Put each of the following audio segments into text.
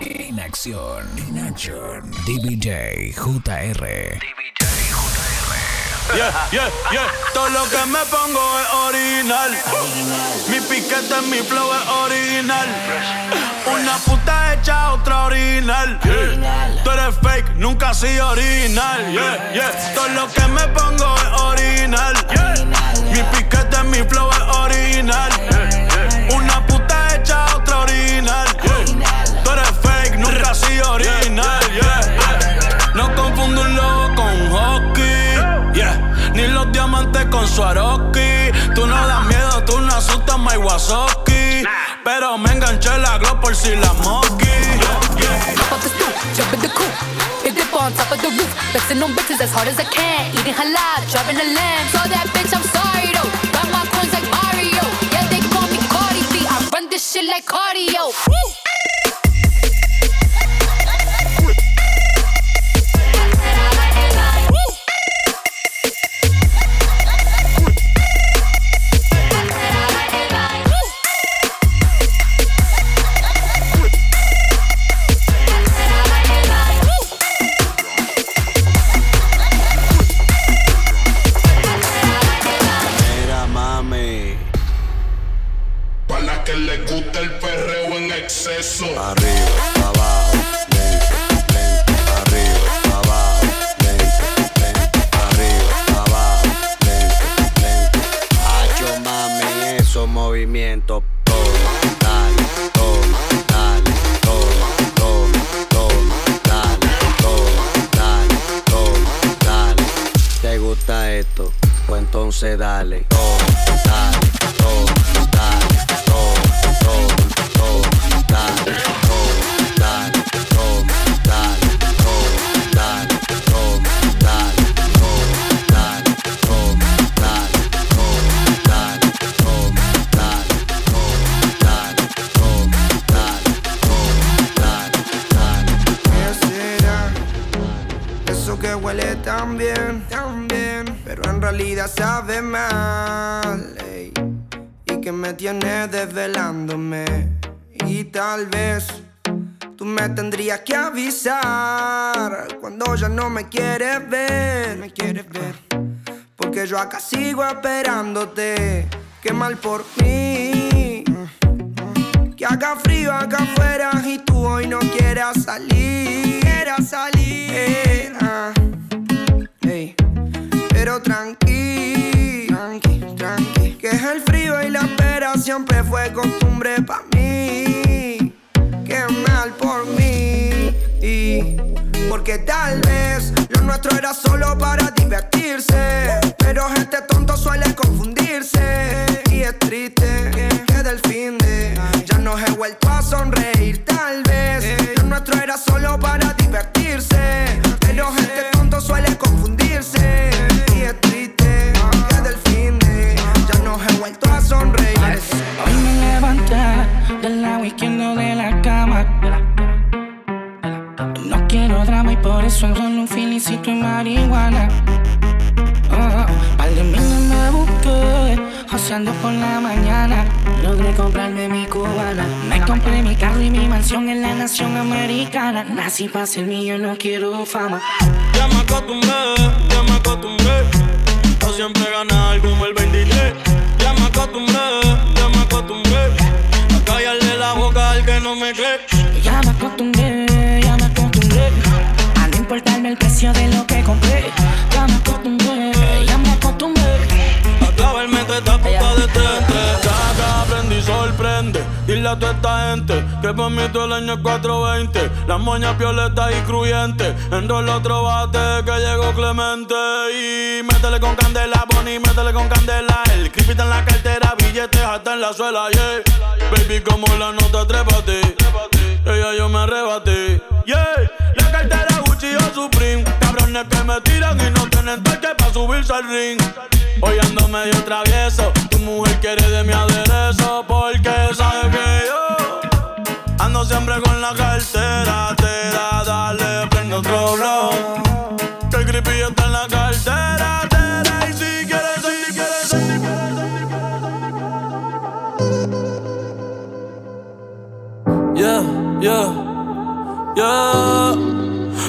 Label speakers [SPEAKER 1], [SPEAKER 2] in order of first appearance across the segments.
[SPEAKER 1] En acción. En acción. DBJ JR. DBJ JR.
[SPEAKER 2] Yeah, yeah, yeah. Todo lo que me pongo es original. Mi piquete, mi flow es original. Una puta hecha, otra original. Tú eres fake, nunca sido original. Yeah, yeah. Todo lo que me pongo es original. Mi piquete, mi flow es original. Swarovski. Tú no das miedo, tú no asustas, my Wasoki. Pero me enganché la glow por si la monkey.
[SPEAKER 3] Hop off the stoop, jump in the coupe. Big dip on top of the roof. Flexing on bitches as hard as I can. Eating halal, driving a lamb. So that bitch, I'm sorry though. Got my coins like Mario. Yeah, they call me Cardi B. I run this shit like cardio.
[SPEAKER 2] Mira, dale.
[SPEAKER 4] Oh. Cuando ya no me quieres ver. Porque yo acá sigo esperándote. Qué mal por mí. Que haga frío acá afuera y tú hoy no quieras salir. Salir. Pero tranqui, tranqui, tranqui. Que es el frío y la espera siempre fue costumbre pa' mí. Porque tal vez lo nuestro era solo para divertirse. Pero gente tonto suele confundirse. Solo
[SPEAKER 5] un felicito y marihuana. Oh, par de miles me busqué, joseando por la mañana. Logré comprarme mi cubana. Me compré mi carro y mi mansión en la nación americana. Nací para ser mío, no quiero fama.
[SPEAKER 2] Ya me acostumbré, ya me acostumbré A siempre ganar como el 23 Ya me acostumbré, ya me acostumbré A callarle la boca al que no me cree
[SPEAKER 5] importarme el precio de lo que compré. Ya me acostumbré, ya me acostumbré.
[SPEAKER 2] A clavarme toda esta puta de Ya que aprendí y sorprende. Dile a toda esta gente Que para mí todo el año es 420 Las moñas violetas y cruyentes Enrola otro bate que llegó Clemente. Y métele con candela, Bonnie, métele con candela. El creepy en la cartera, billetes hasta en la suela, yeah. Baby, como la nota, trépate Ella yo me arrebaté, yeah Supreme Cabrones que me tiran y no tienen toque pa' subirse al ring. Hoy ando medio travieso Tu mujer quiere de mi aderezo Porque sabe que yo Ando siempre con la cartera Te da, dale, prende otro blow Que el creepy está en la cartera Yeah, yeah Yeah,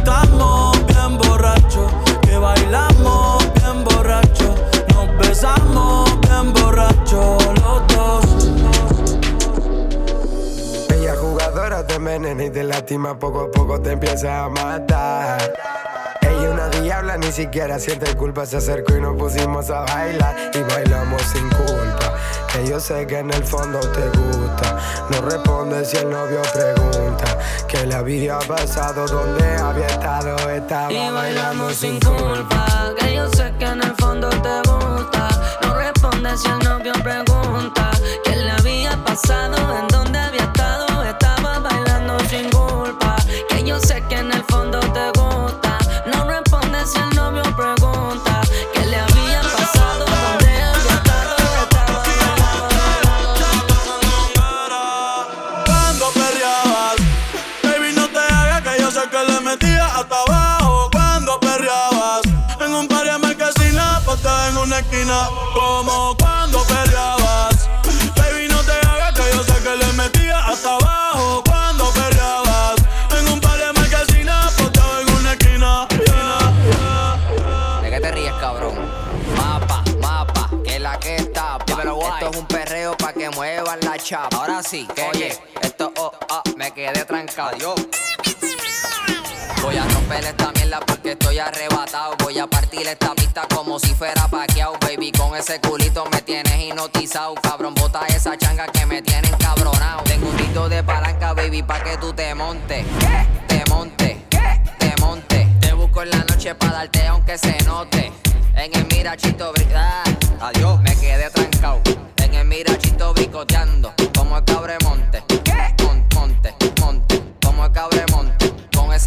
[SPEAKER 2] Que cantamos bien borracho, que bailamos bien borracho, nos besamos bien borracho los dos.
[SPEAKER 6] Ella jugadora te envenena y te lastima poco a poco te empieza a matar. Ella una diabla, ni siquiera siente culpa, se acercó y nos pusimos a bailar y bailamos sin culpa. Que yo sé que en el fondo te gusta. No responde si el novio pregunta. Que le había pasado, donde había estado, estaba
[SPEAKER 7] y bailando sin culpa. Que yo sé que en el fondo te gusta. No responde si el novio pregunta. Que le había pasado, en donde había
[SPEAKER 8] quedé trancado. Adiós. Voy a romper esta mierda porque estoy arrebatado. Voy a partir esta pista como si fuera paqueado. Baby, con ese culito me tienes hipnotizado. Cabrón, bota esa changa que me tiene encabronado. Tengo un grito de palanca, baby, pa' que tú te montes. Te montes, te montes. Te busco en la noche pa' darte aunque se note. En el mirachito brillar.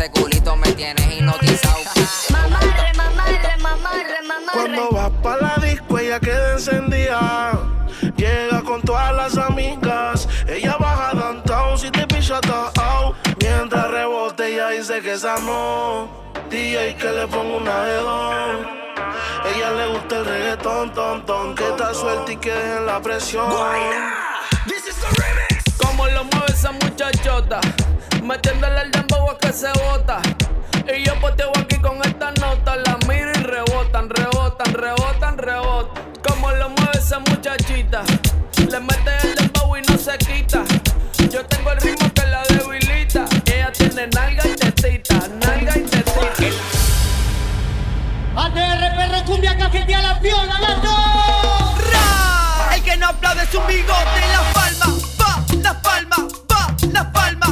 [SPEAKER 8] Ese culito me tienes hipnotizado.
[SPEAKER 7] Mamarre, mamarre, mamarre, mamarre.
[SPEAKER 9] Cuando vas pa' la disco, ella queda encendida. Llega con todas las amigas. Ella baja downtown si te picha out. Mientras rebote, ella dice que esa no. DJ que le ponga una de dos. Ella le gusta el reggaetón, ton, ton. Que está suelta y que dejen la presión.
[SPEAKER 2] Como lo mueve esa muchachota, metiéndole el dembow a que se bota. Y yo poteo aquí con esta nota, la miro y rebotan, rebotan, rebotan, rebotan. Como lo mueve esa muchachita, le mete el dembow y no se quita. Yo tengo el ritmo que la debilita. Ella tiene nalga y tetita, nalga y tetita.
[SPEAKER 10] ATR cumbia cajetea la piola, gato.
[SPEAKER 11] El que no aplaude es un bigote La palma, va, la palma, va, la palma,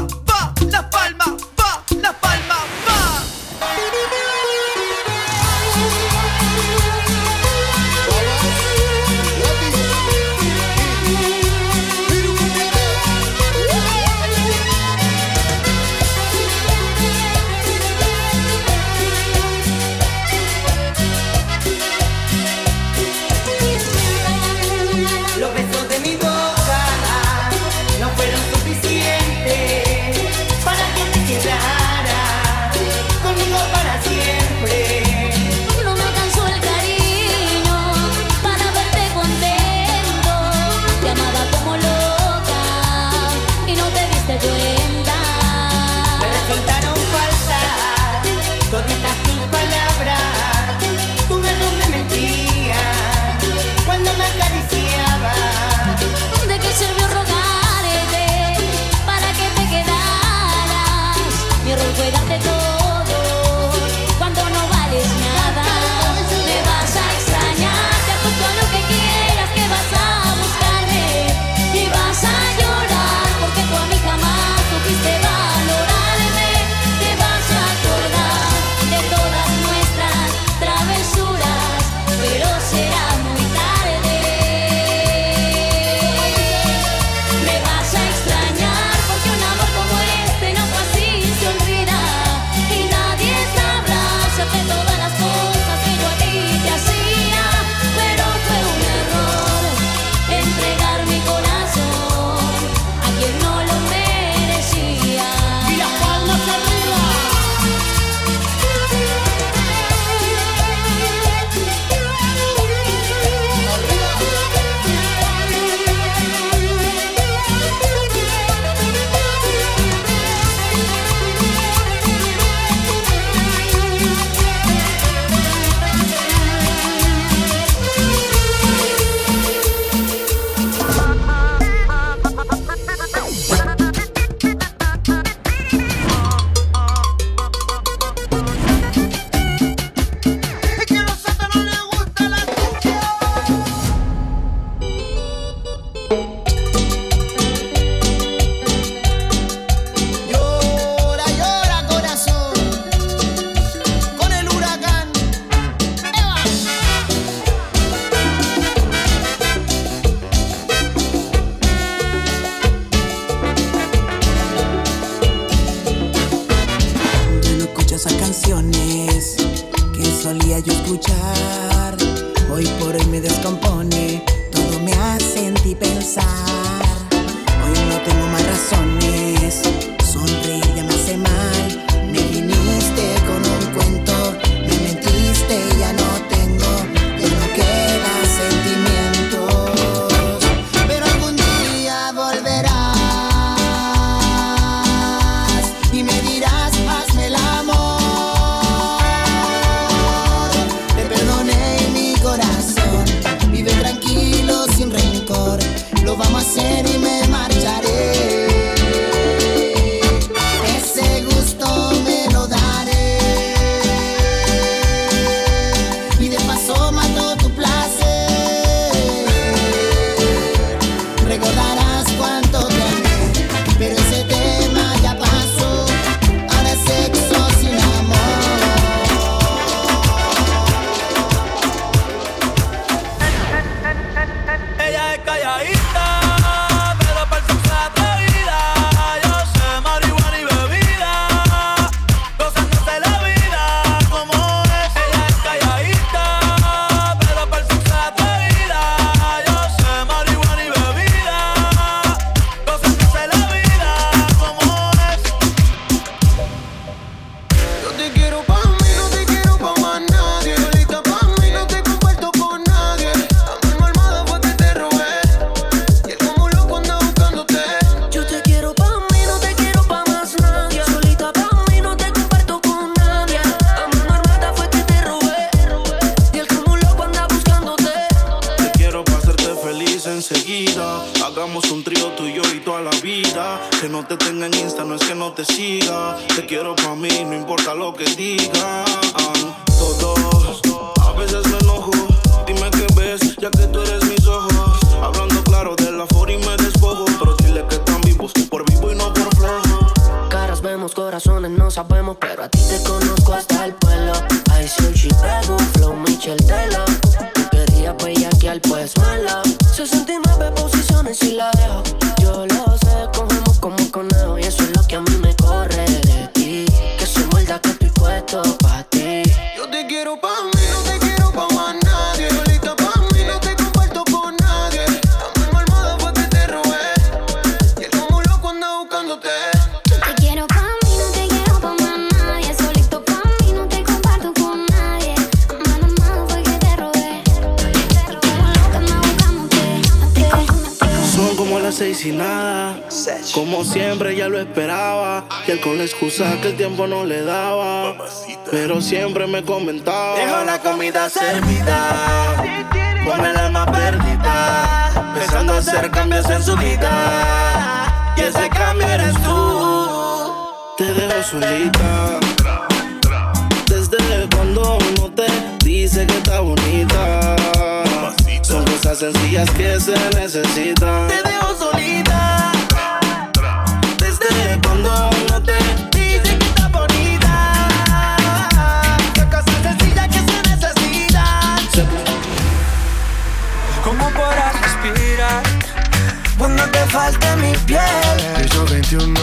[SPEAKER 12] no te
[SPEAKER 13] falte mi piel.
[SPEAKER 6] Piso 21.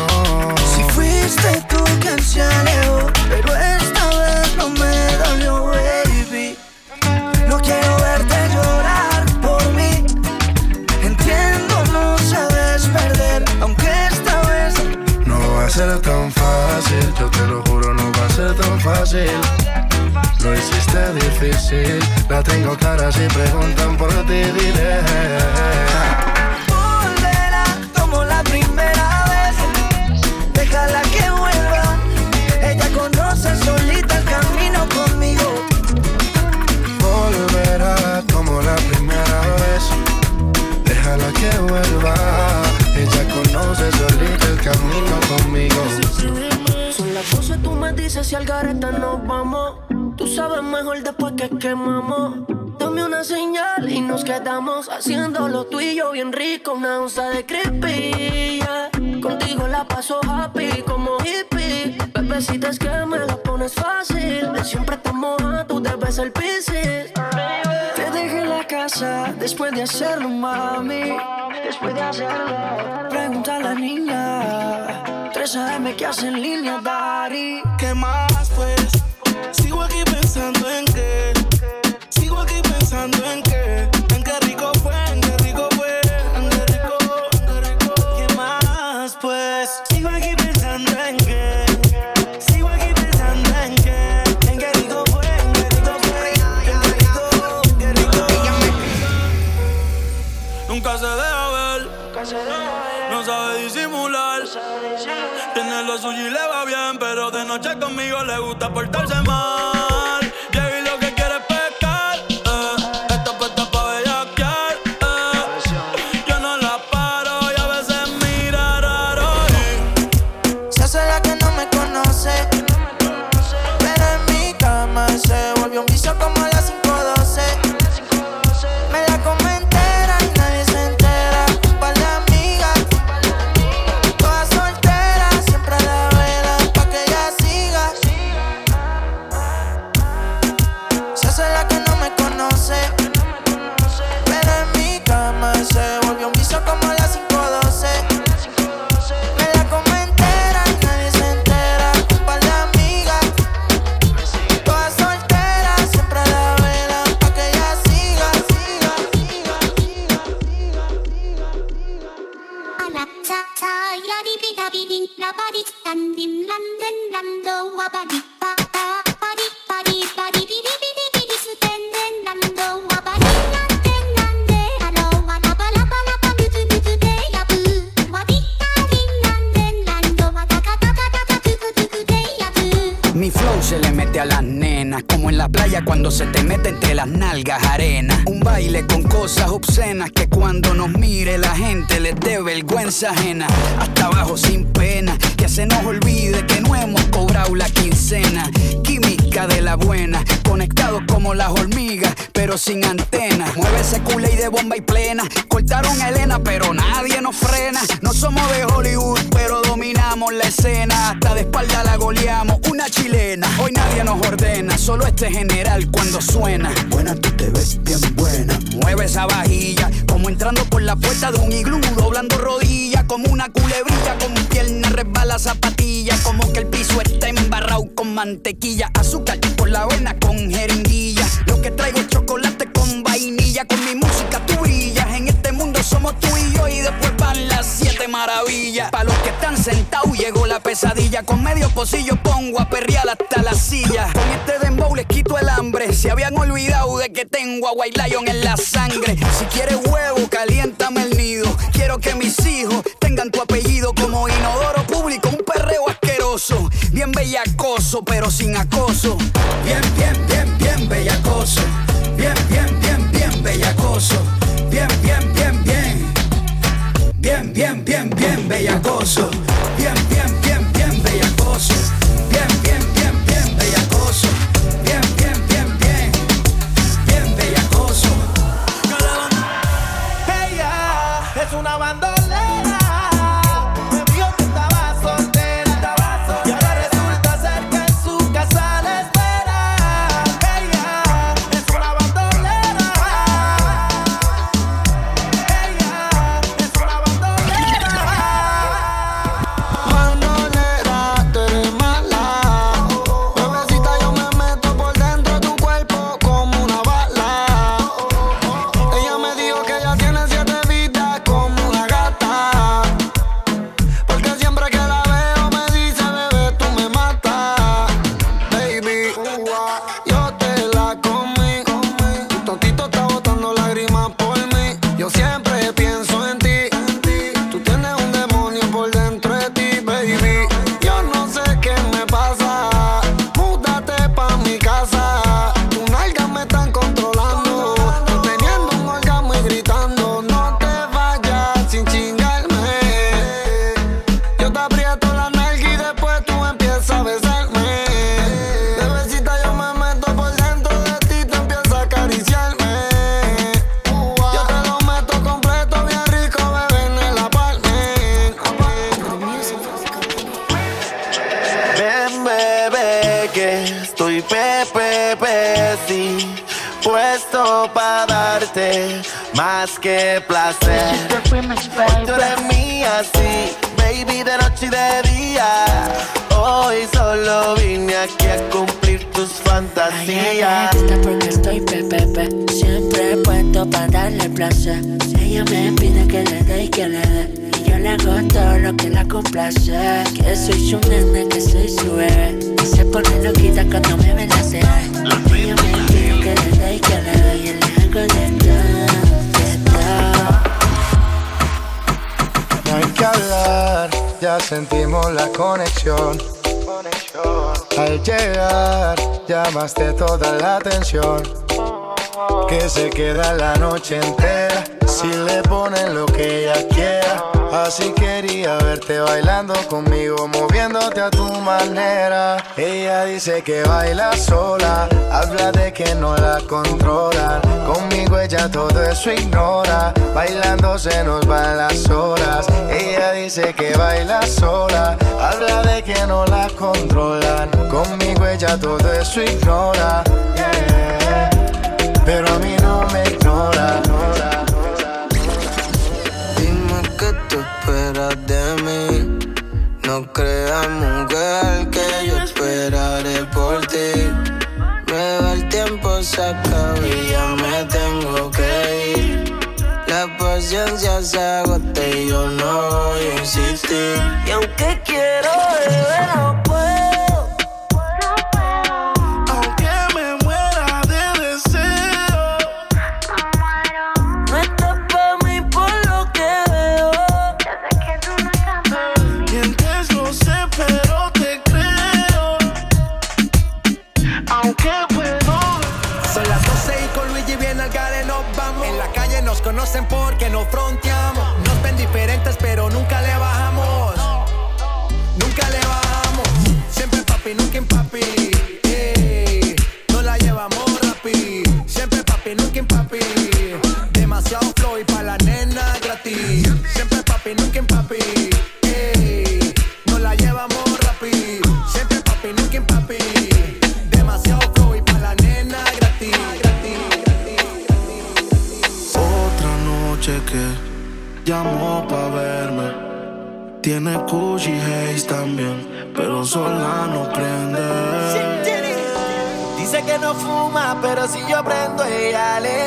[SPEAKER 13] Si fuiste tú quien se alejó, pero esta vez no me dolió, baby. No quiero verte llorar por mí. Entiendo, no sabes perder, aunque esta vez
[SPEAKER 6] no va a ser tan fácil. Yo te lo juro, no va a ser tan fácil. Lo hiciste difícil, la tengo clara si preguntan por ti, diré.
[SPEAKER 13] que vuelva. Ella conoce solita el camino conmigo.
[SPEAKER 14] Son las 12, tú me dices si al gareta nos vamos. Tú sabes mejor después que quemamos. Dame una señal y nos quedamos haciendo lo tuyo bien rico. Una onza de creepy, yeah. Contigo la paso happy como hippie. Bebecita es que me la pones fácil. Siempre te moja, tú debes el piscis
[SPEAKER 13] después de hacerlo, mami? Después de hacerlo, pregunta a la niña. 3 AM que hace en línea, Dari.
[SPEAKER 9] ¿Qué más, pues? Sigo aquí pensando en
[SPEAKER 15] qué. Sigo aquí pensando en qué. Y le va bien, pero de noche conmigo le gusta portarse mal.
[SPEAKER 16] Mi la
[SPEAKER 17] playa cuando se te mete entre las nalgas arena. Un baile con cosas obscenas que cuando nos mire la gente les dé vergüenza ajena. Hasta abajo sin pena, que se nos olvide que no hemos cobrado la quincena. Química de la buena, conectados como las hormigas, pero sin antenas. Mueve ese culé y de bomba y plena. Cortaron a Elena, pero nadie nos frena. No somos de Hollywood, pero dominamos la escena. Hasta de espalda la goleamos, una chilena. Hoy nadie nos ordena, solo este general cuando suena. Buena, tú te ves bien buena. Mueve esa vajilla, como entrando por la puerta de un iglú, doblando rodillas, como una culebrilla, con pierna resbala zapatilla, como que el piso está embarrado con mantequilla, azúcar por la avena con jeringuilla. Traigo chocolate con vainilla, con mi música tú. En este mundo somos tú y yo y después van las siete maravillas. Pa' los que están sentados llegó la pesadilla, con medio pocillo pongo a perrear hasta la silla. Con este dembow les quito el hambre, se habían olvidado de que tengo a White Lion en la sangre. Si quieres huevo, caliéntame el nido. Quiero que mis hijos tengan tu apellido como inodoro público, asqueroso. Bien bellacoso, pero sin acoso. Bien, bien, bien, bien bellacoso. Bien, bien, bien, bien bellacoso. Bien, bien, bien, bien. Bien, bien, bien, bien bellacoso.
[SPEAKER 18] Para darte más que placer. Tú eres mía, sí, baby, de noche y de día. Hoy solo vine aquí a cumplir tus fantasías.
[SPEAKER 19] porque estoy pepepe. Siempre puesto para darle placer. Ella me pide que le dé y que le dé. Y yo le hago todo lo que la complace. Que soy su nene, que soy su bebé. Y se pone loquita cuando me ve la
[SPEAKER 6] hay que hablar, ya sentimos la conexión. Al llegar, llamaste toda la atención. Que se queda la noche entera si le ponen lo que ella quiera. Así quería verte bailando conmigo, moviéndote a tu manera. Ella dice que baila sola, habla de que no la controlan. Conmigo ella todo eso ignora, bailando se nos van las horas. Ella dice que baila sola, habla de que no la controlan. Conmigo ella todo eso ignora, pero a mí no me ignora.
[SPEAKER 14] se agote, yo no voy. Y aunque quiero beber, no puedo.
[SPEAKER 18] Aunque me muera de deseo,
[SPEAKER 14] no estás para mí por lo que veo.
[SPEAKER 18] Yo sé que tú no estás para no sé, pero te creo. Aunque puedo.
[SPEAKER 11] Son las 12 y con Luigi viene al gare, nos vamos. En la calle nos conocen porque no
[SPEAKER 18] frontean sola no prende.
[SPEAKER 11] Dice que no fuma, pero si yo prendo, ella le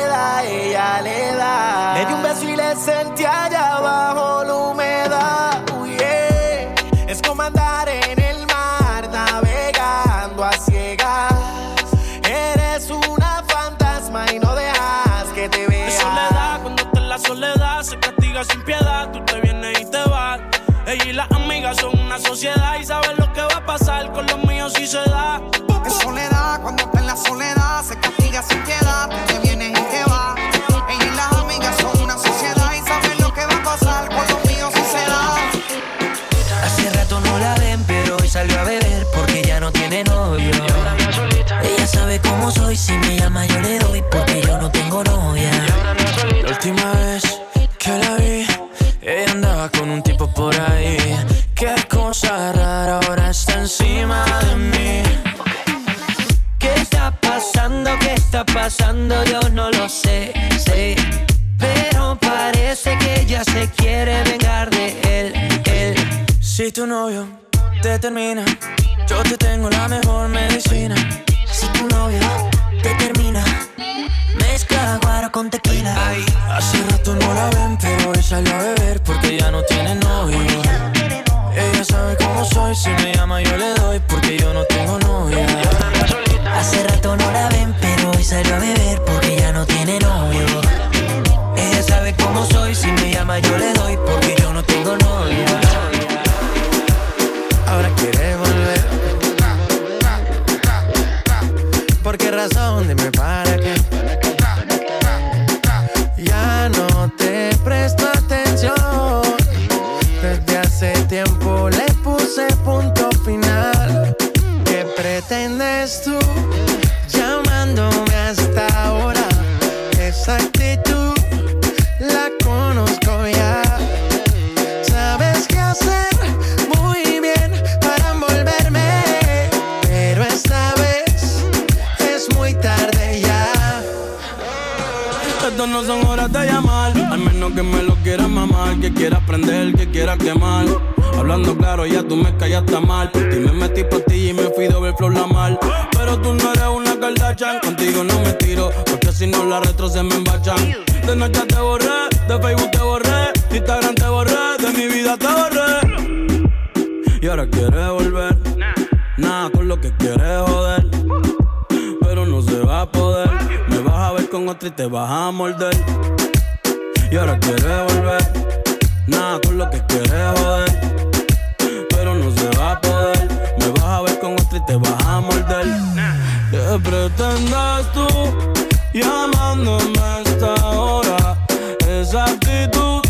[SPEAKER 2] termina
[SPEAKER 11] esperándome hasta ahora. Esa actitud.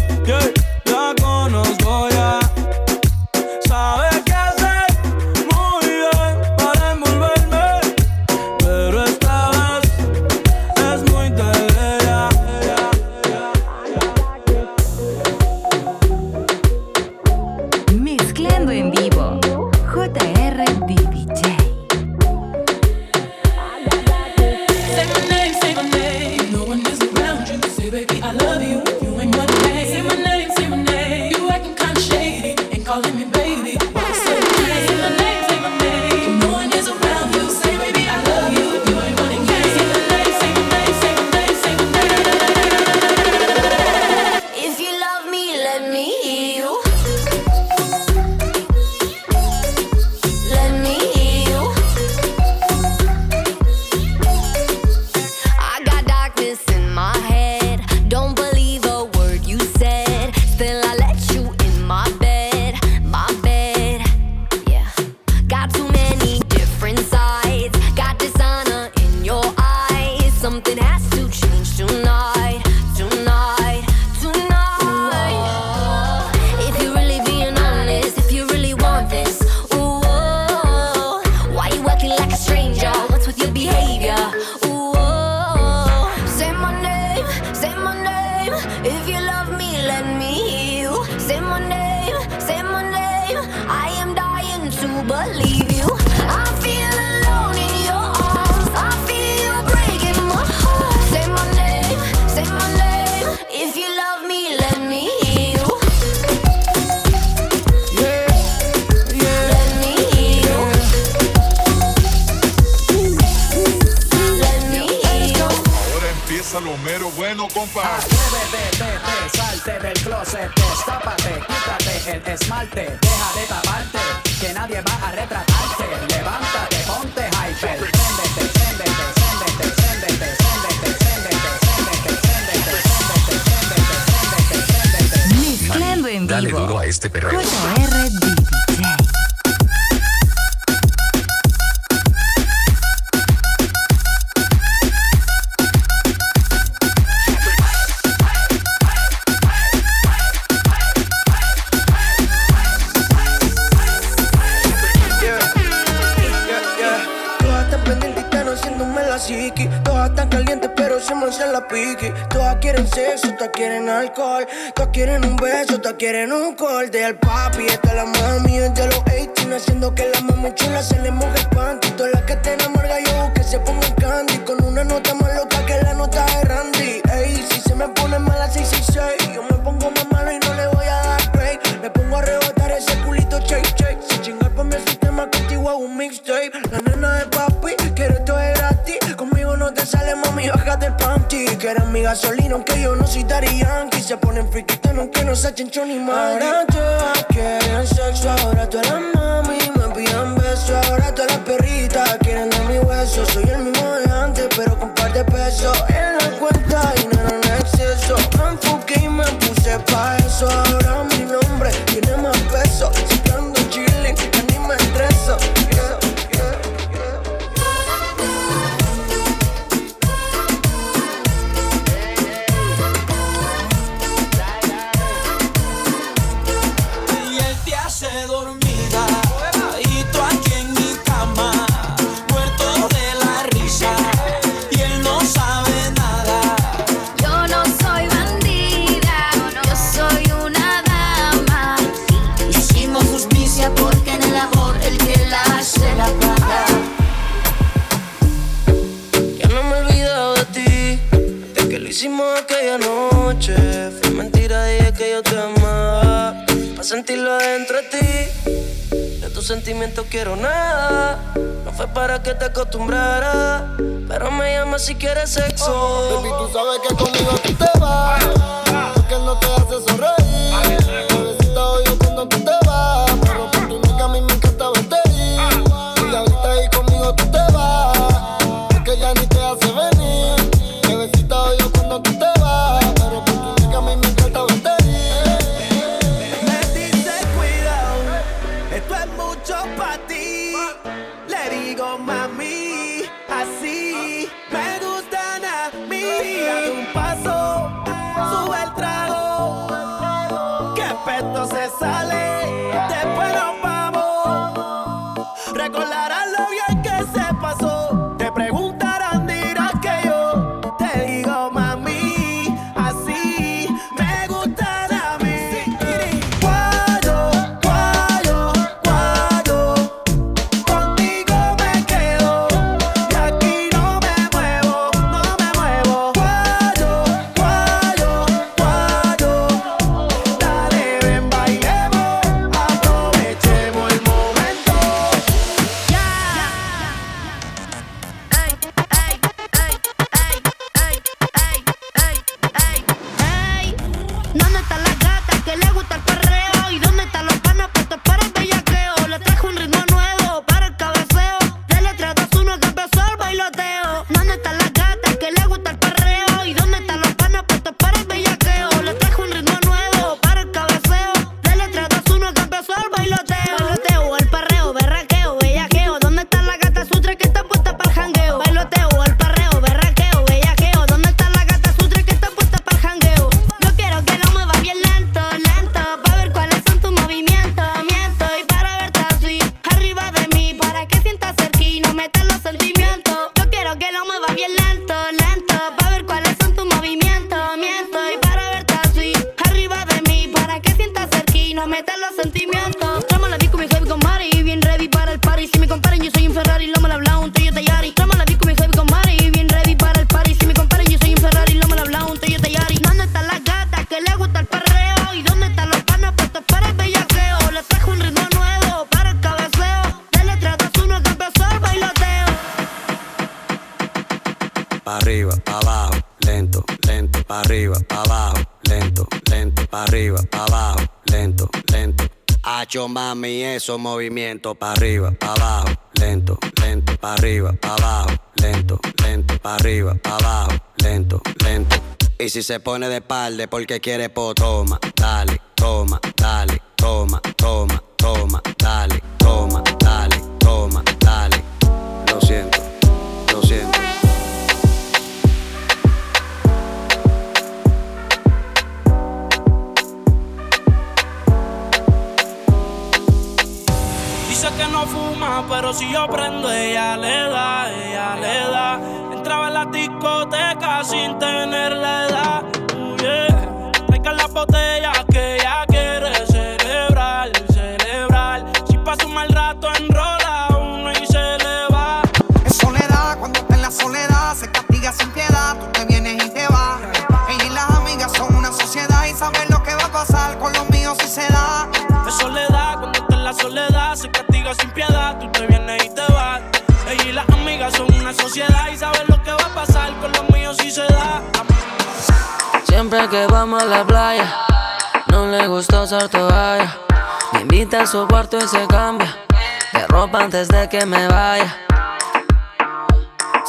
[SPEAKER 14] gasolina, aunque yo no soy Daddy Yankee. Se ponen friquitas, aunque no se chinchón ni madre. Ahora todas quieren sexo, ahora tú eres mami. Me envían besos, ahora todas las perritas quieren de mi hueso. Soy el mismo de antes, pero con par de pesos. En la cuenta, y dinero en exceso. Me enfoqué y me puse pa' eso. sentimientos quiero nada. No fue para que te acostumbrara, pero me llama si quieres sexo.
[SPEAKER 20] Baby, tú sabes que conmigo tú te vas, porque no te haces sonreír.
[SPEAKER 21] esos movimientos para arriba, para abajo, lento, lento, para arriba, para
[SPEAKER 22] abajo, lento, lento, para arriba, para abajo, lento, lento. Y si se pone de palde porque quiere po, toma, dale, toma, dale, toma, toma.
[SPEAKER 23] el soporto y se
[SPEAKER 7] cambia de ropa antes de que me vaya.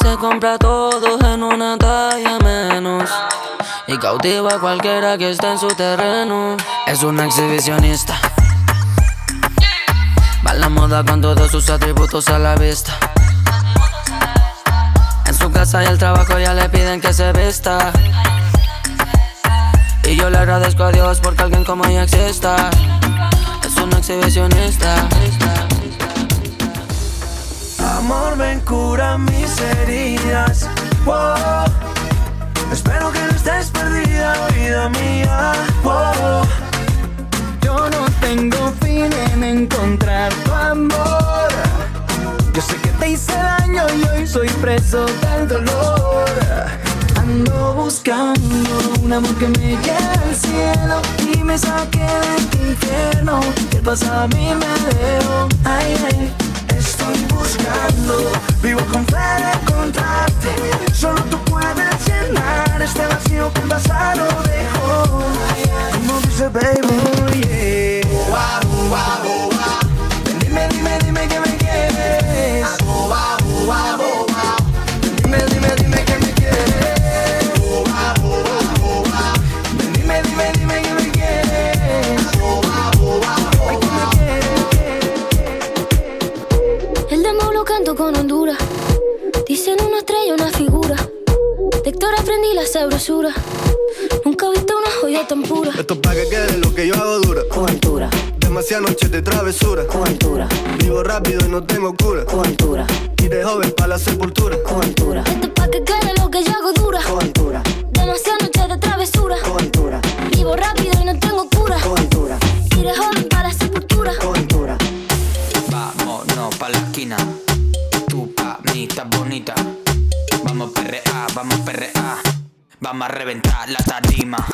[SPEAKER 7] Se compra todo en una talla menos y cautiva a cualquiera que está en su terreno. Es una exhibicionista. Va a la moda con todos sus atributos a la vista. En su casa y el trabajo ya le piden que se vista. Y yo le agradezco a Dios porque alguien como ella exista una exhibicionista.
[SPEAKER 15] Amor, ven, cura mis heridas. Wow. Espero que no estés perdida, vida mía. Wow. Yo no tengo fin en encontrar tu amor. Yo sé que te hice daño y hoy soy preso del dolor. Ando buscando un amor que me lleve al cielo me saqué de este infierno que el pasado a mí me dejó. Ay, ay, estoy buscando, vivo con fe de encontrarte. Solo tú puedes llenar este vacío que el pasado dejó. Como dice baby, yeah. Wow, wow, wow.
[SPEAKER 21] sabrosura. Nunca he visto una joya tan pura.
[SPEAKER 24] Esto pa' que quede lo que yo hago dura.
[SPEAKER 21] Coventura.
[SPEAKER 24] Demasiadas noches de travesura.
[SPEAKER 25] Coventura.
[SPEAKER 24] Vivo rápido y no tengo cura.
[SPEAKER 25] Coventura.
[SPEAKER 24] Y de joven pa' la sepultura.
[SPEAKER 25] Coventura.
[SPEAKER 26] Esto pa' que quede lo que yo hago dura.
[SPEAKER 25] Coventura.
[SPEAKER 26] Demasiadas noches de travesura.
[SPEAKER 25] Coventura.
[SPEAKER 26] Vivo rápido y no tengo cura.
[SPEAKER 25] Coventura.
[SPEAKER 26] Y de joven pa' la sepultura.
[SPEAKER 25] Coventura.
[SPEAKER 27] Vámonos pa' la esquina. Tú pa' estás bonita Vamos a reventar la tarima.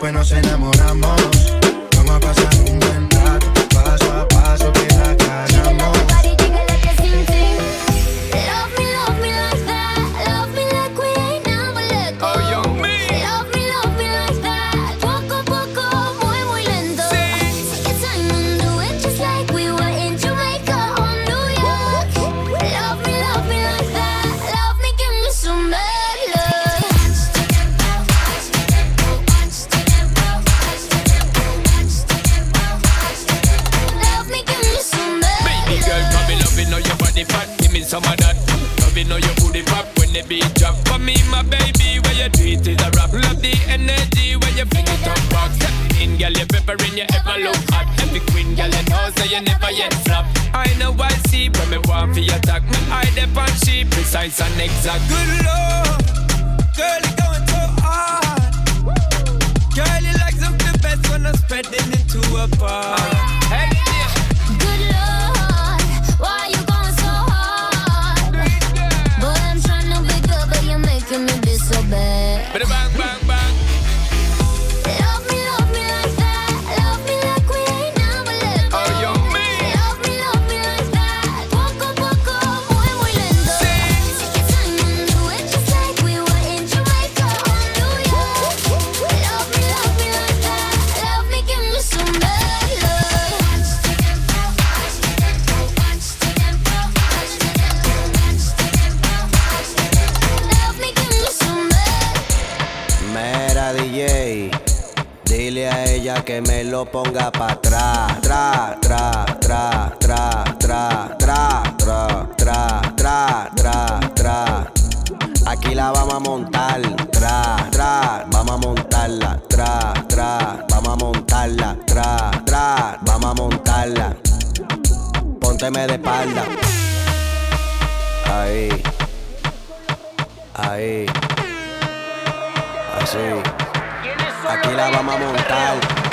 [SPEAKER 28] Después nos enamoramos.
[SPEAKER 29] Loving all your body fat. Give me some of that. Loving all your booty pop when the beat drop. For me, my baby, where you do it is a rap. Love the energy when you fling it up back. In, girl, you peppering, you ever look hot. Every queen, girl, you know, so you never yet flop. I know I see when me want for your attack. Me eye dep on she precise and exact. Good lord, girl, you going so hard. Girl, you like something best when I'm spreading it to a bar. Hey,
[SPEAKER 16] que me lo ponga pa' atrás. Tra, tra, tra, tra, tra, tra, tra, tra, tra, tra, tra. Aquí la vamos a montar. Tra, tra, vamos a montarla. Tra, tra, vamos a montarla. Tra, tra, vamos a montarla. Pónteme de espalda. Ahí. Ahí. Así. Aquí la vamos a montar.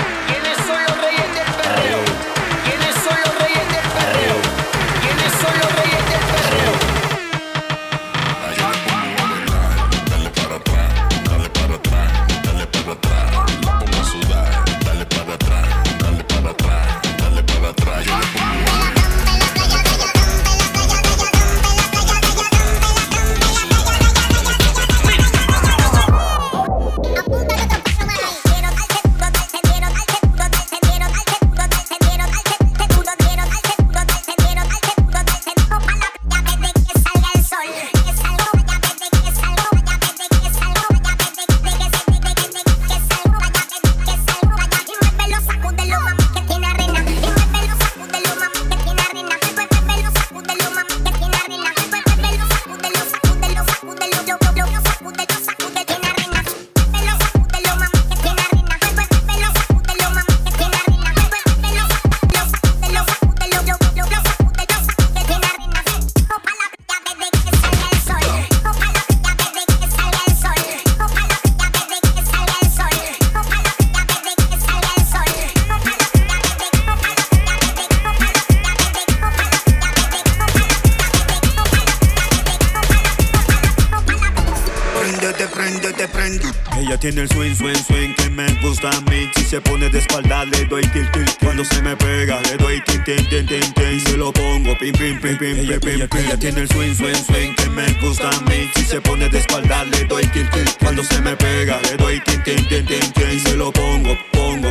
[SPEAKER 30] Ella tiene el swing, swing, swing que me
[SPEAKER 2] gusta a mí. Si se pone de espalda, le doy tilt, tilt. Cuando se me pega, le doy tin, tin, tin, tin, tin. Y se lo pongo, pim, pim, pim, pim, pim, pim, pim. Ella tiene el swing, swing, swing que me gusta a mí. Si se pone de espalda, le doy tilt, tilt. Cuando se me pega, le doy tin, tin, tin, tin, tin. Y se lo pongo, pongo.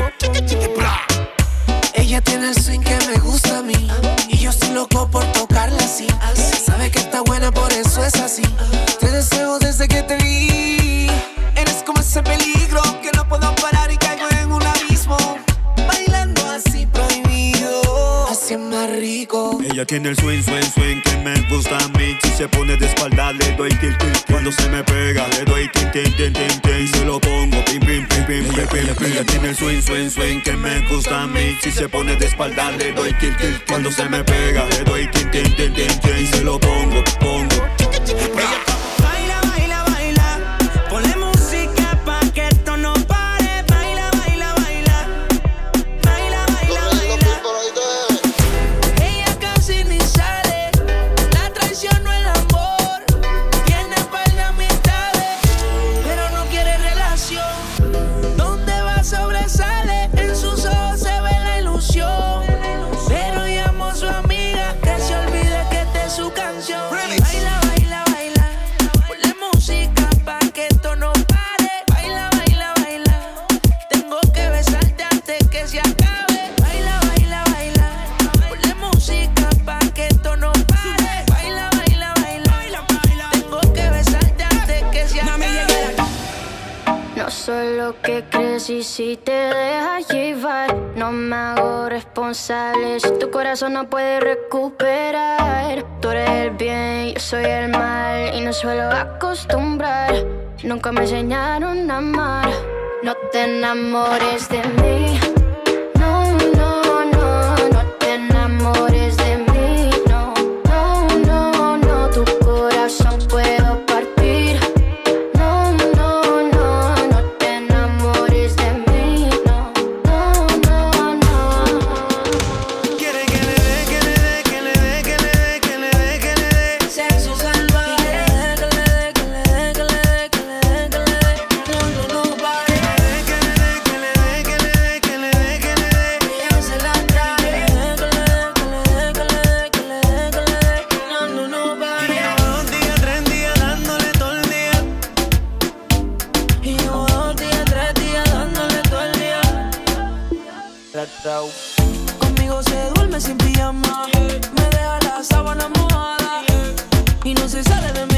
[SPEAKER 7] Ella tiene el swing que me gusta a mí. Y yo estoy loco por tocarla así. Sabe que está buena, por eso es así. Te deseo desde que te vi.
[SPEAKER 2] Ella tiene el swing, swing, swing que me gusta a mí. Si se pone de espalda, le doy tilt, tilt. Cuando se me pega, le doy tin, tin, tin, tin. Y se lo pongo, pim, pim, pim, pim, pim, pim, pim. Ella tiene el swing, swing, swing que me gusta a mí. Si se pone de espalda, le doy tilt, tilt. Cuando se me pega, le doy tin, tin, tin, tin. Y se lo pongo, pongo.
[SPEAKER 7] Baila,
[SPEAKER 19] lo que crees y si te dejas llevar, no me hago responsable. Si tu corazón no puede recuperar, tú eres el bien, yo soy el mal y no suelo acostumbrar. Nunca me enseñaron a amar. No te enamores de mí.
[SPEAKER 7] Me deja la sábana mojada. Y no se sale de mi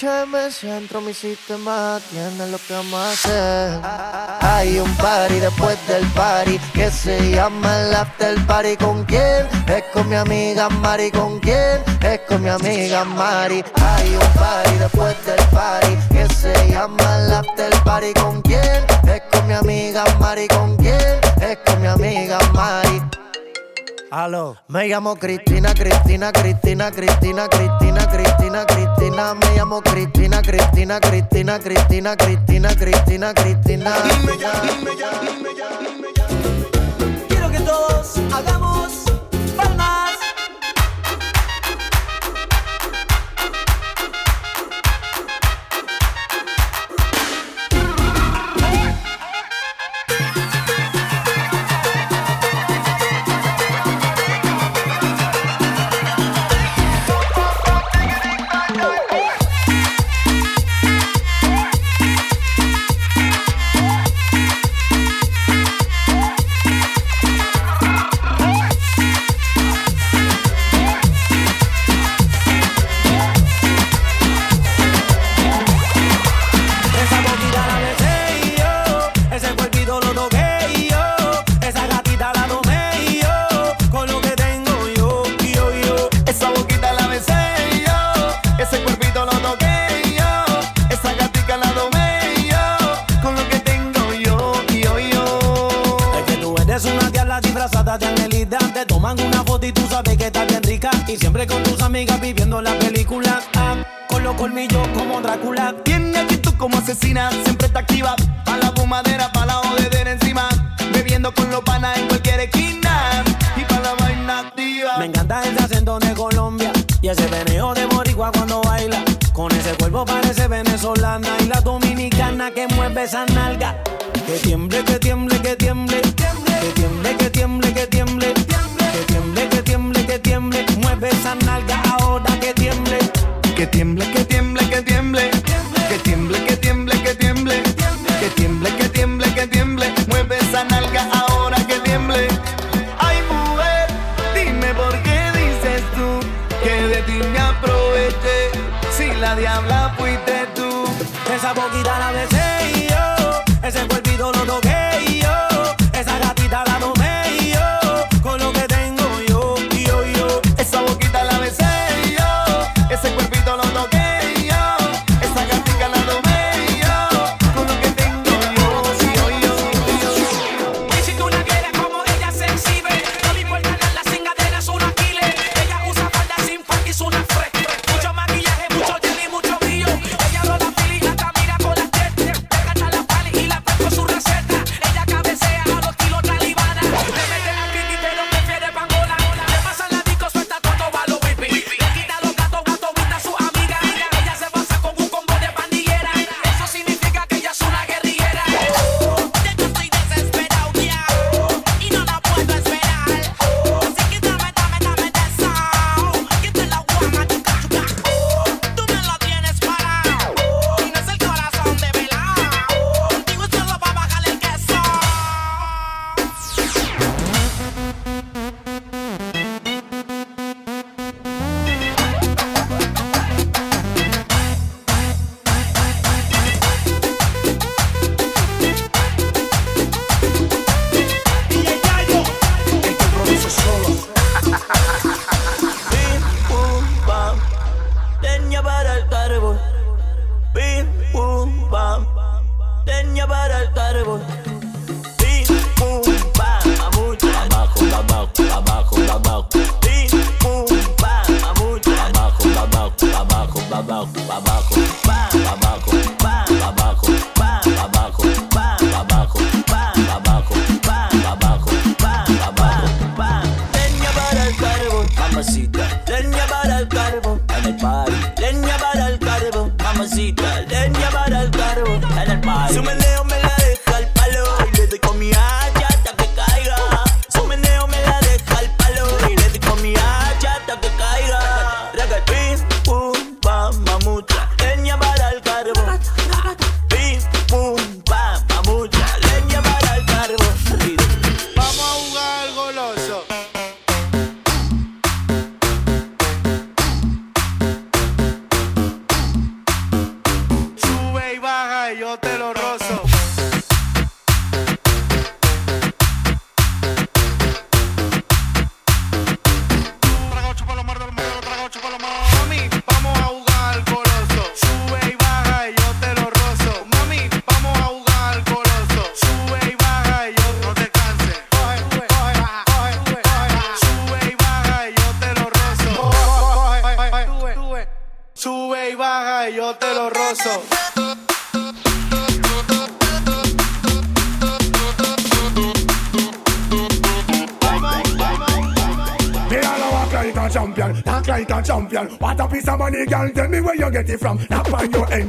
[SPEAKER 31] escúchame, si entro mi sistema tiene lo que más es. Hay un party después del party que se llama el after party. ¿Con quién? Es con mi amiga Mari. ¿Con quién? Es con mi amiga Mari. Hay un party después del party que se llama el after party. ¿Con quién? Es con mi amiga Mari. ¿Con quién? Es con mi amiga Mari. Aló. Me llamo Cristina, Cristina, Cristina, Cristina, Cristina. Cristina, Cristina, me llamo Cristina, Cristina, Cristina, Cristina, Cristina, Cristina, Cristina.
[SPEAKER 32] Dime ya, dime ya, dime ya, dime ya. Quiero que todos hagamos arrasada de angelitas. Te toman una foto y tú sabes que estás bien rica. Y siempre con tus amigas viviendo la película. Ah, con los colmillos como Drácula.
[SPEAKER 33] Tiene actitud como asesina, siempre está activa. Pa' la fumadera, pa' la odedera encima. Bebiendo con los panas en cualquier esquina. Y pa' la vaina activa.
[SPEAKER 32] Me encanta el acento de Colombia. Y ese veneo de Boricua cuando baila. Con ese cuerpo parece venezolana. Y la dominicana que mueve esa nalga. Que tiemble, que tiemble, que tiemble tiembla, que
[SPEAKER 14] tiembla.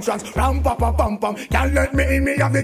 [SPEAKER 14] entrance. Ram pa pa pam pam. Can't let me in. Me have the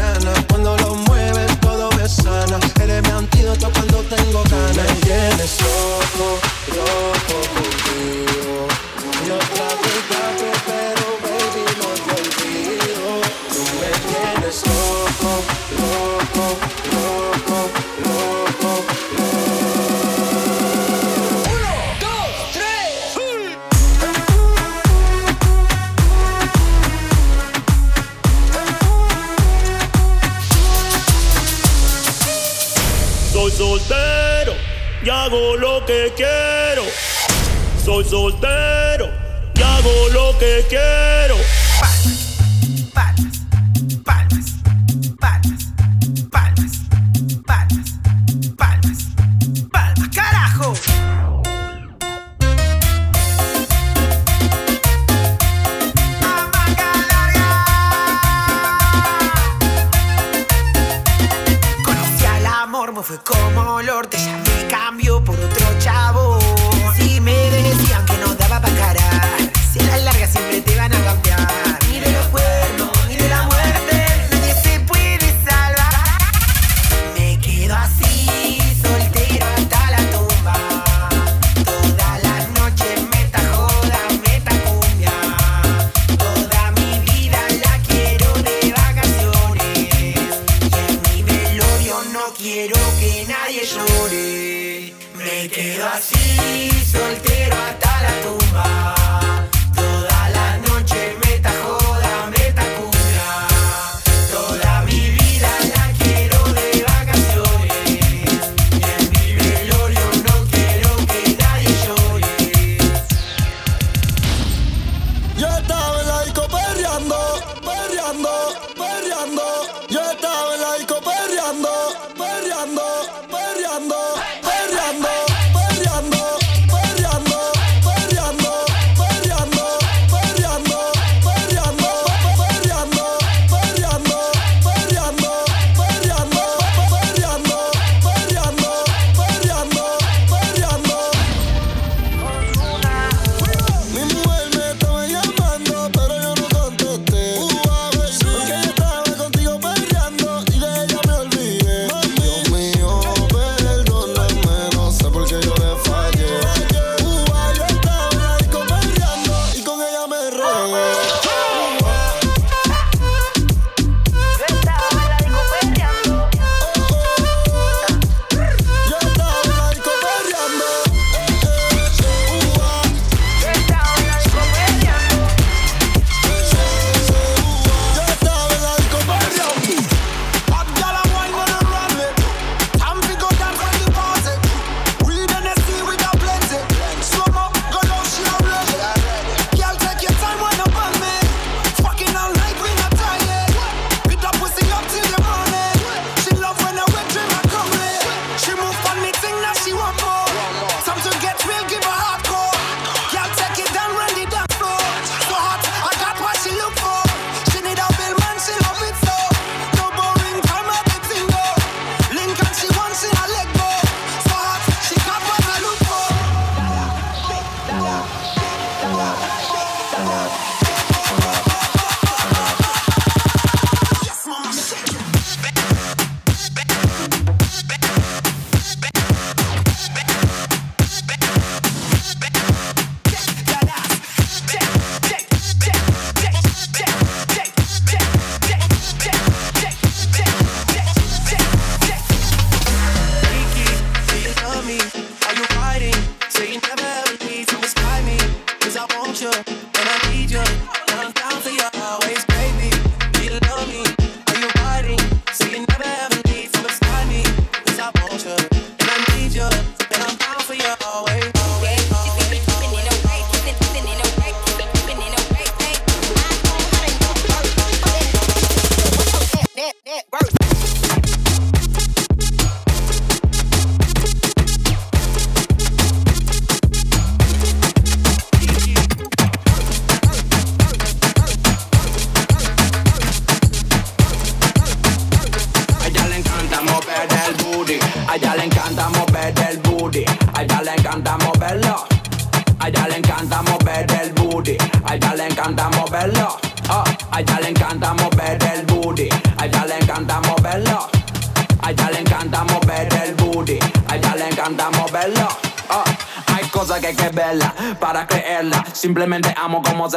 [SPEAKER 34] antídoto cuando tengo ganas.
[SPEAKER 35] Me tienes loco, loco.
[SPEAKER 36] que quiero. Soy soltero y hago lo que quiero.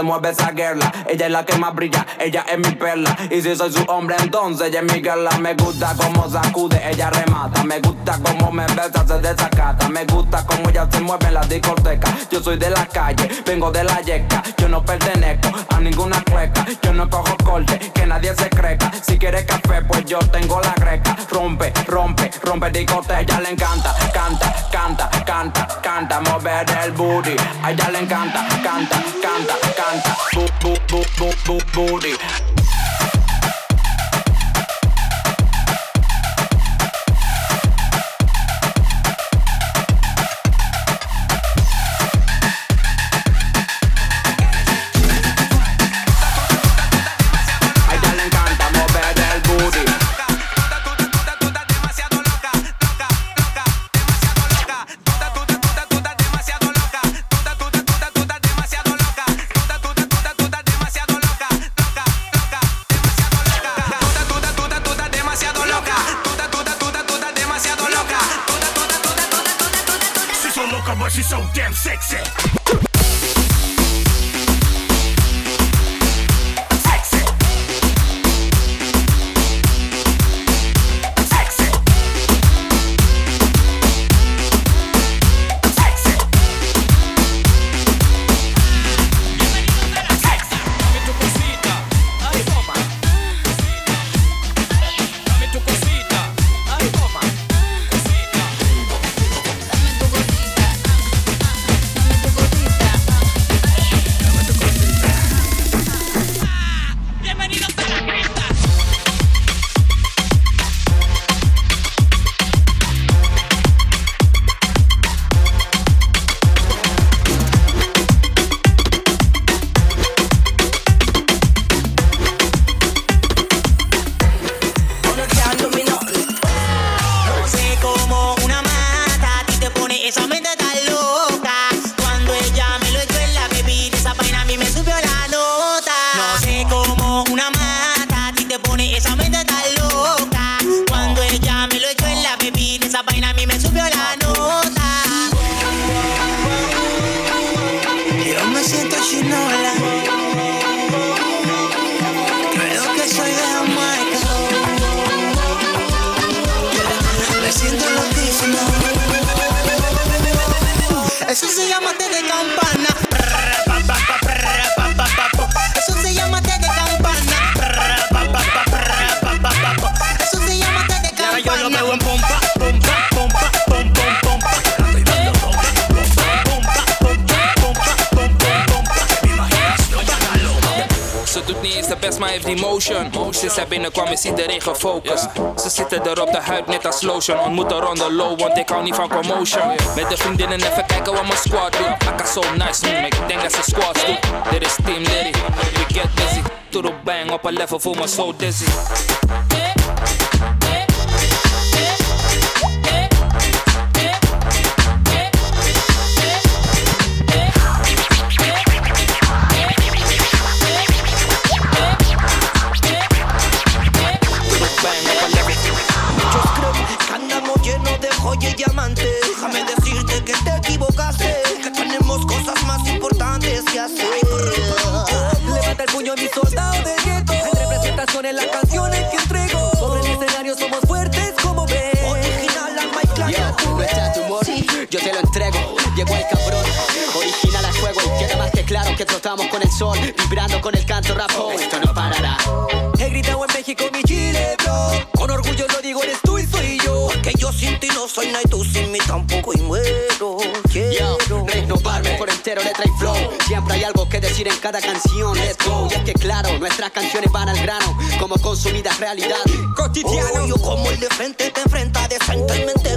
[SPEAKER 37] Mueve esa guerra. Ella es la que más brilla, ella es mi perla. Y si soy su hombre, entonces ella es mi guerra. Me gusta cómo sacude, ella remata. Me gusta cómo me besa, se desacata. Me gusta cómo ella se mueve en la discoteca. Yo soy de la calle, vengo de la yeca. Yo no pertenezco a ninguna cueca. Yo no cojo corte, que nadie se creca. Si quieres café, pues yo tengo la greca. Rompe, rompe, rompe discoteca. Ella le encanta, canta, canta, canta, canta, mover el booty. A ella le encanta, canta, canta, canta, bu, bu, bu, booty. A
[SPEAKER 29] zitten er op de huid net als lotion. Ontmoet er on low, want ik hou niet van commotion. Met de vriendinnen even kijken wat mijn squad doet. Akka zo nice, mm, ik denk dat ze squats doet. Dit is Team Liddy, we get busy. To the bang op een level, voel me zo dizzy.
[SPEAKER 36] Levanta el puño, mi soldado de gueto. En representación las canciones que entrego. Sobre el escenario somos fuertes como ves. Original al Mike.
[SPEAKER 38] Yo, no está tu humor, yo te lo entrego. Llegó el cabrón, original a fuego. Y queda más que claro que trotamos con el sol, vibrando con el canto rap. oh, Esto no Siempre hay algo que decir en cada canción. Let's go. Y es que claro, nuestras canciones van al grano, como consumidas realidad.
[SPEAKER 36] Cotidiano. Yo como el de frente te enfrenta decentemente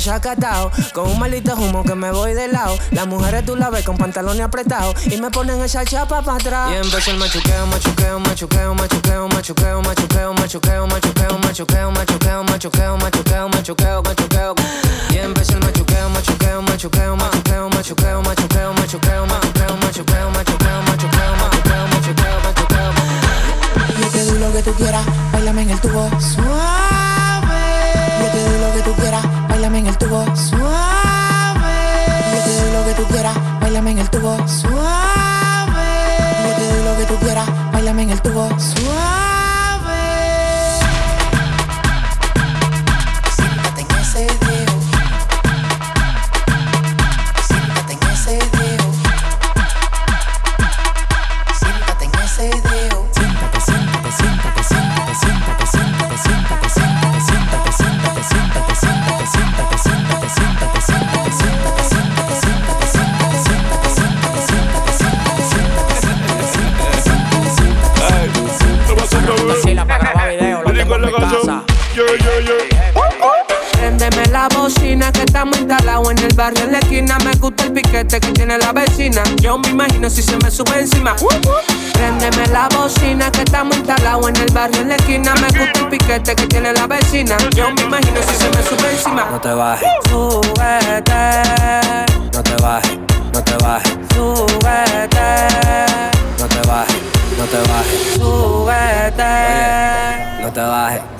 [SPEAKER 39] desacatado. Con un maldito humo que me voy de lado. Las mujeres tú la ves con pantalones apretados. Y me ponen esa chapa para atrás. Y empezó el machuqueo, machuqueo, machuqueo, machuqueo, machuqueo, machuqueo, machuqueo, machuqueo, machuqueo, machuqueo, machuqueo, machuqueo, machuqueo, machuqueo. Y empezó el machuqueo, machuqueo, machuqueo, machuqueo, machuqueo, machuqueo, machuqueo, machuqueo, machuqueo, machuqueo, machuqueo, machuqueo, machuqueo, machuqueo. Yo te doy lo que tú quieras, bailame en el tubo suave. Yo te doy lo que tú quieras bailame en el tubo suave. Yo te doy lo que tú quieras, bailame en el tubo suave. Yo te doy lo que tú quieras, bailame en el tubo suave. Tiene la vecina. Yo me imagino si se me sube encima. Préndeme la bocina que estamos instalados en el barrio en la esquina. Me gusta el piquete que tiene la vecina. Yo me imagino si se me sube encima.
[SPEAKER 37] No te bajes.
[SPEAKER 39] Súbete.
[SPEAKER 37] No te bajes. No te bajes.
[SPEAKER 39] Súbete.
[SPEAKER 37] No te bajes. No te bajes.
[SPEAKER 39] Súbete.
[SPEAKER 37] no te bajes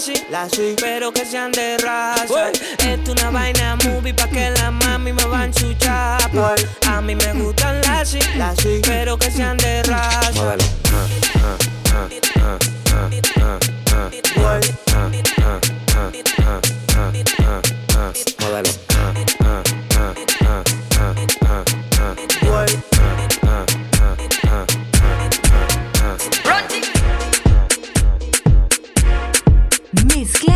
[SPEAKER 39] gustan las las pero que sean de raza. Esto es una vaina movie pa' que la mami me van su chapa. A mí me gustan las las pero que sean de raza.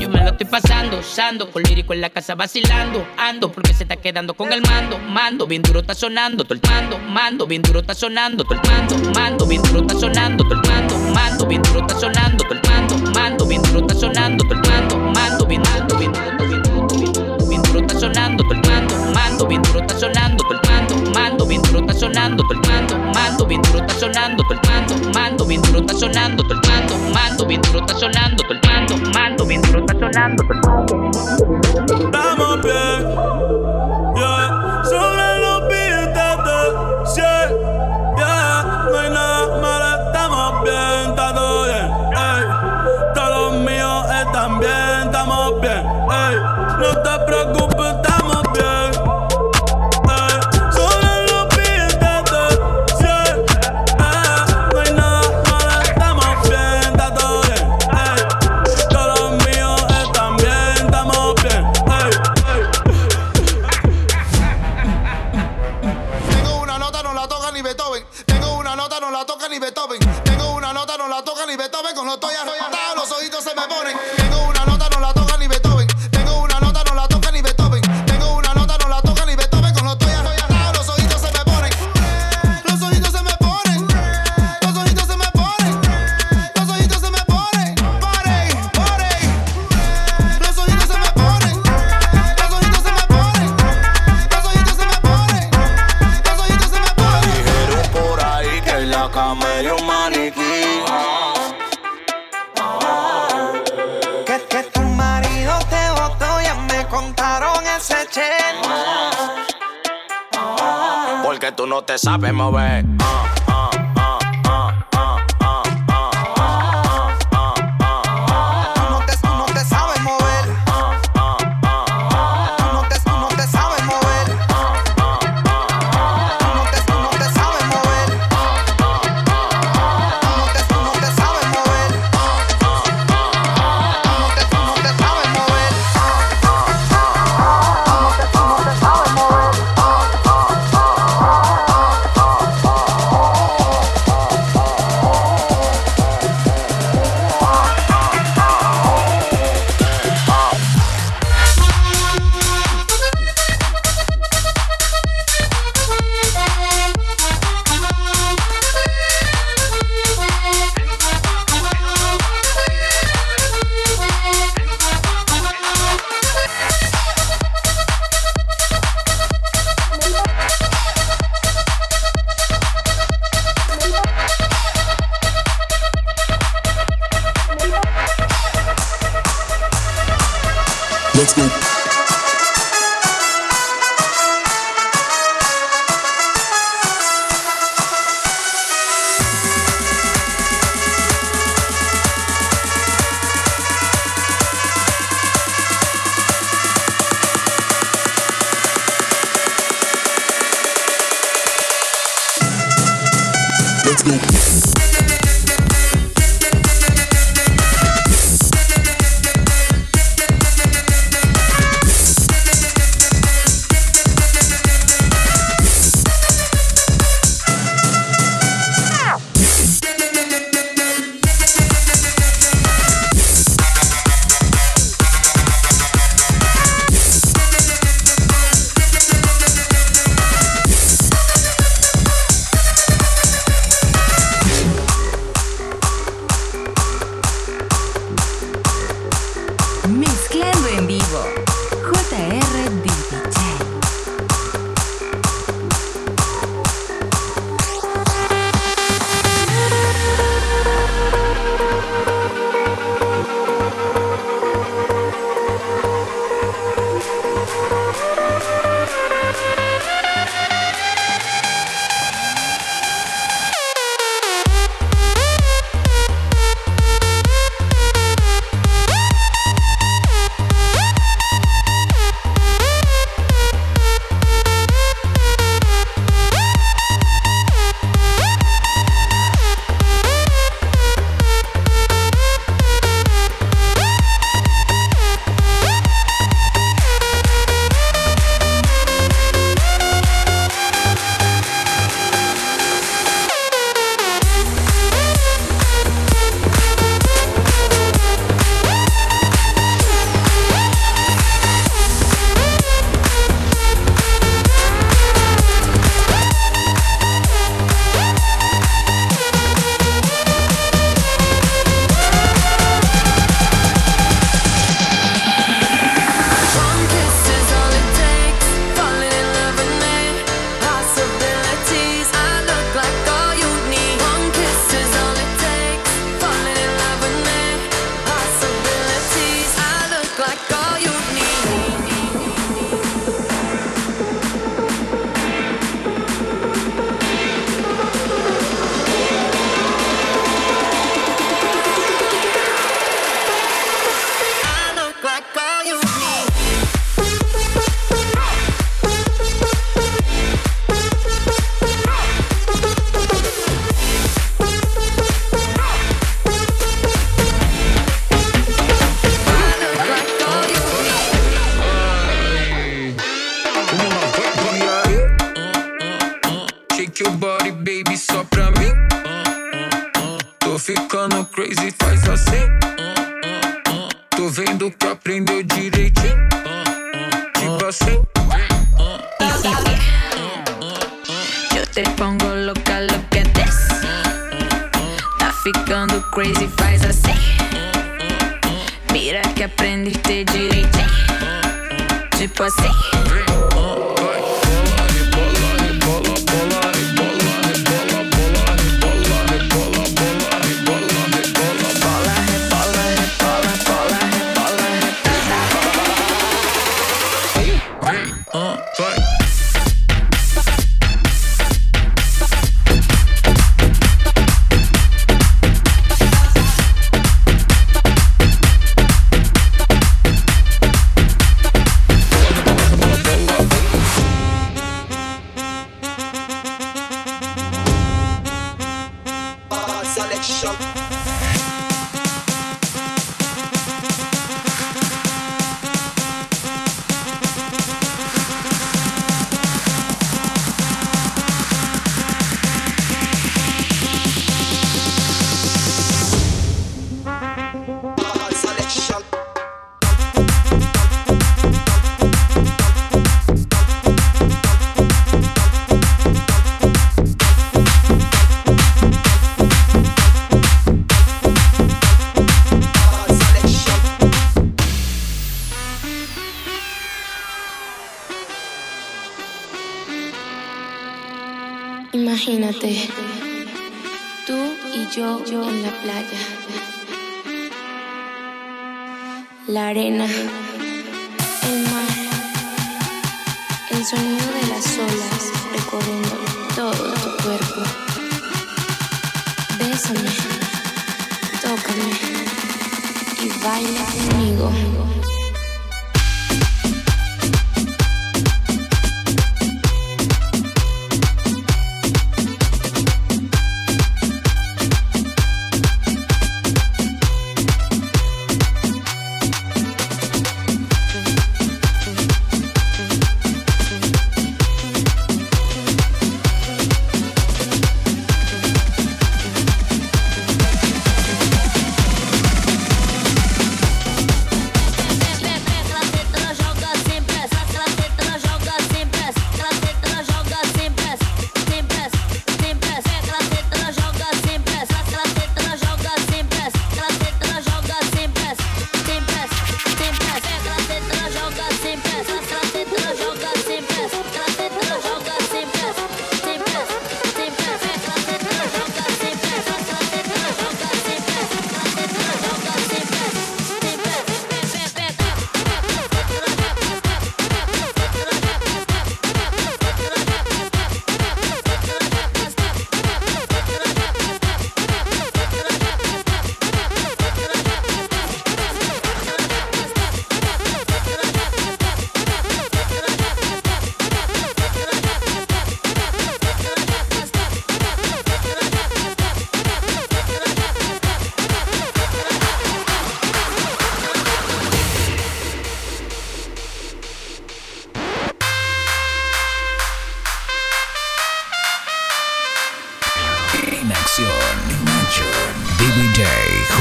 [SPEAKER 40] Yo me lo estoy pasando, usando, con lírico en la casa vacilando, ando porque se está quedando con el mando, mando, bien duro está sonando, todo el mando, mando, bien duro está sonando, todo el mando, mando, bien duro está sonando, todo el mando, mando, bien duro está sonando, todo el mando, mando, bien duro está sonando, todo el mando, mando, bien mando, bien duro está sonando, todo el mando, mando, bien duro está sonando, duro está sonando, todo el mando, mando, bien duro está sonando, todo el mando, mando, bien duro está sonando, todo el mando, mando, bien duro está sonando, todo el mando, mando, bien duro está sonando, todo el
[SPEAKER 41] mando.
[SPEAKER 2] Estamos bien, yeah, sobre los billetes de 100, yeah, no hay nada malo, estamos bien, está todo bien, ey, todos los míos están bien, estamos bien, ey,
[SPEAKER 42] no
[SPEAKER 28] estamos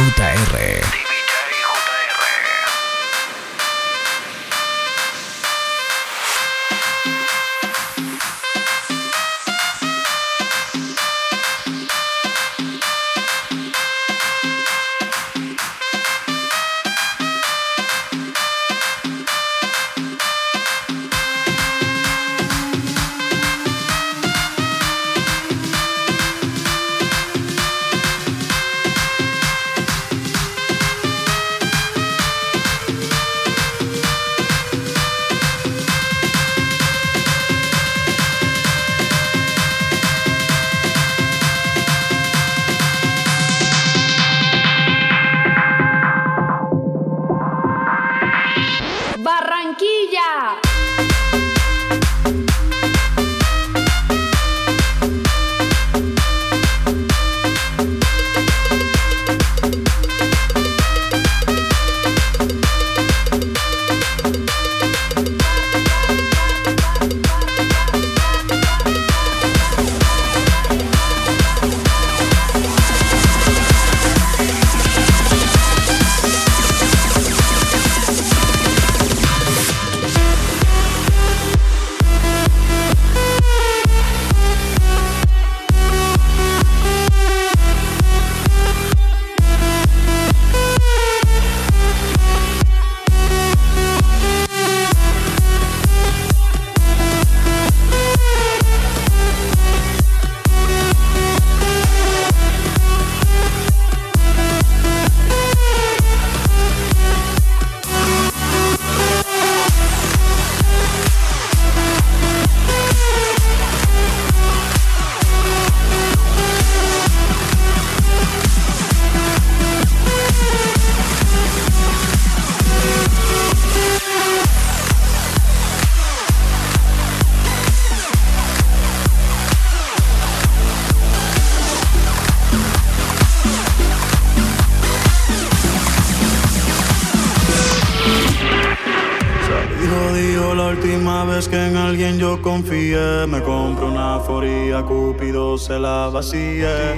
[SPEAKER 28] JR.
[SPEAKER 43] Barranquilla.
[SPEAKER 2] Vacía.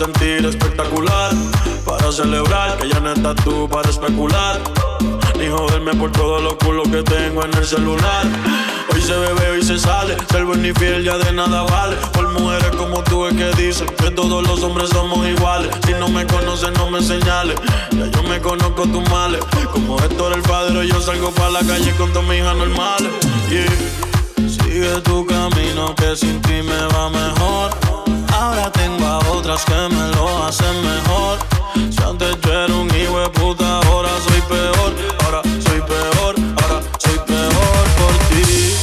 [SPEAKER 2] Sentir espectacular. Para celebrar que ya no estás tú para especular. Ni joderme por todos los culos que tengo en el celular. Hoy se bebe, hoy se sale. Ser buen y fiel ya de nada vale. Por mujeres como tú es que dicen que todos los hombres somos iguales. Si no me conoces, no me señales. Ya yo me conozco tus males. Como Héctor el padre, yo salgo para la calle con mis hijas normales. Yeah. Sigue tu camino que sin ti me va mejor. Ahora tengo a otras que me lo hacen mejor. Si antes yo era un hijo de puta, ahora soy peor. Ahora soy peor, ahora soy peor por ti.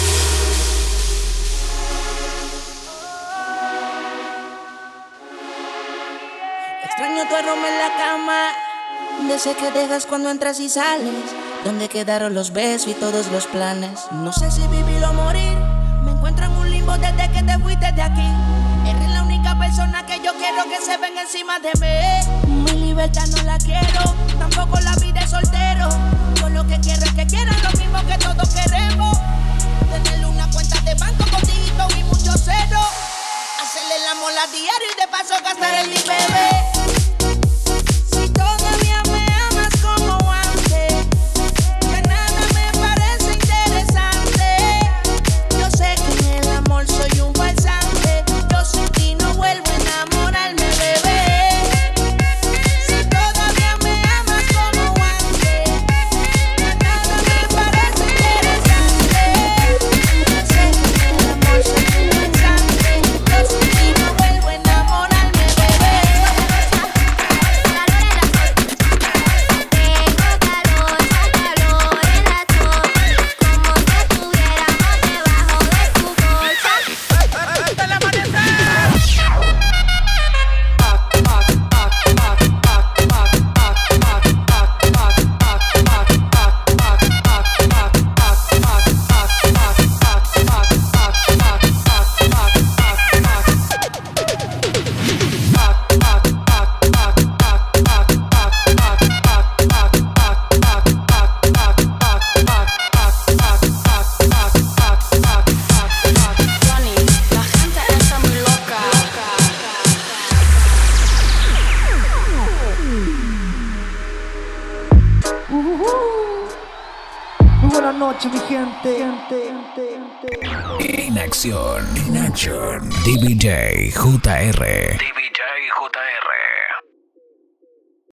[SPEAKER 44] Extraño tu aroma en la cama. De ese que dejas cuando entras y sales. Donde quedaron los besos y todos los planes. No sé si vivir o morir. Me encuentro en un limbo desde que te fuiste de aquí. Eres la única persona que yo quiero que se venga encima de mí. Mi libertad no la quiero, tampoco la vida de soltero. Yo lo que quiero es que quieran lo mismo que todos queremos. Tener una cuenta de banco con dígitos y mucho cero. Hacerle el amor a diario y de paso gastar en mi
[SPEAKER 28] DBJ JR. DBJ JR.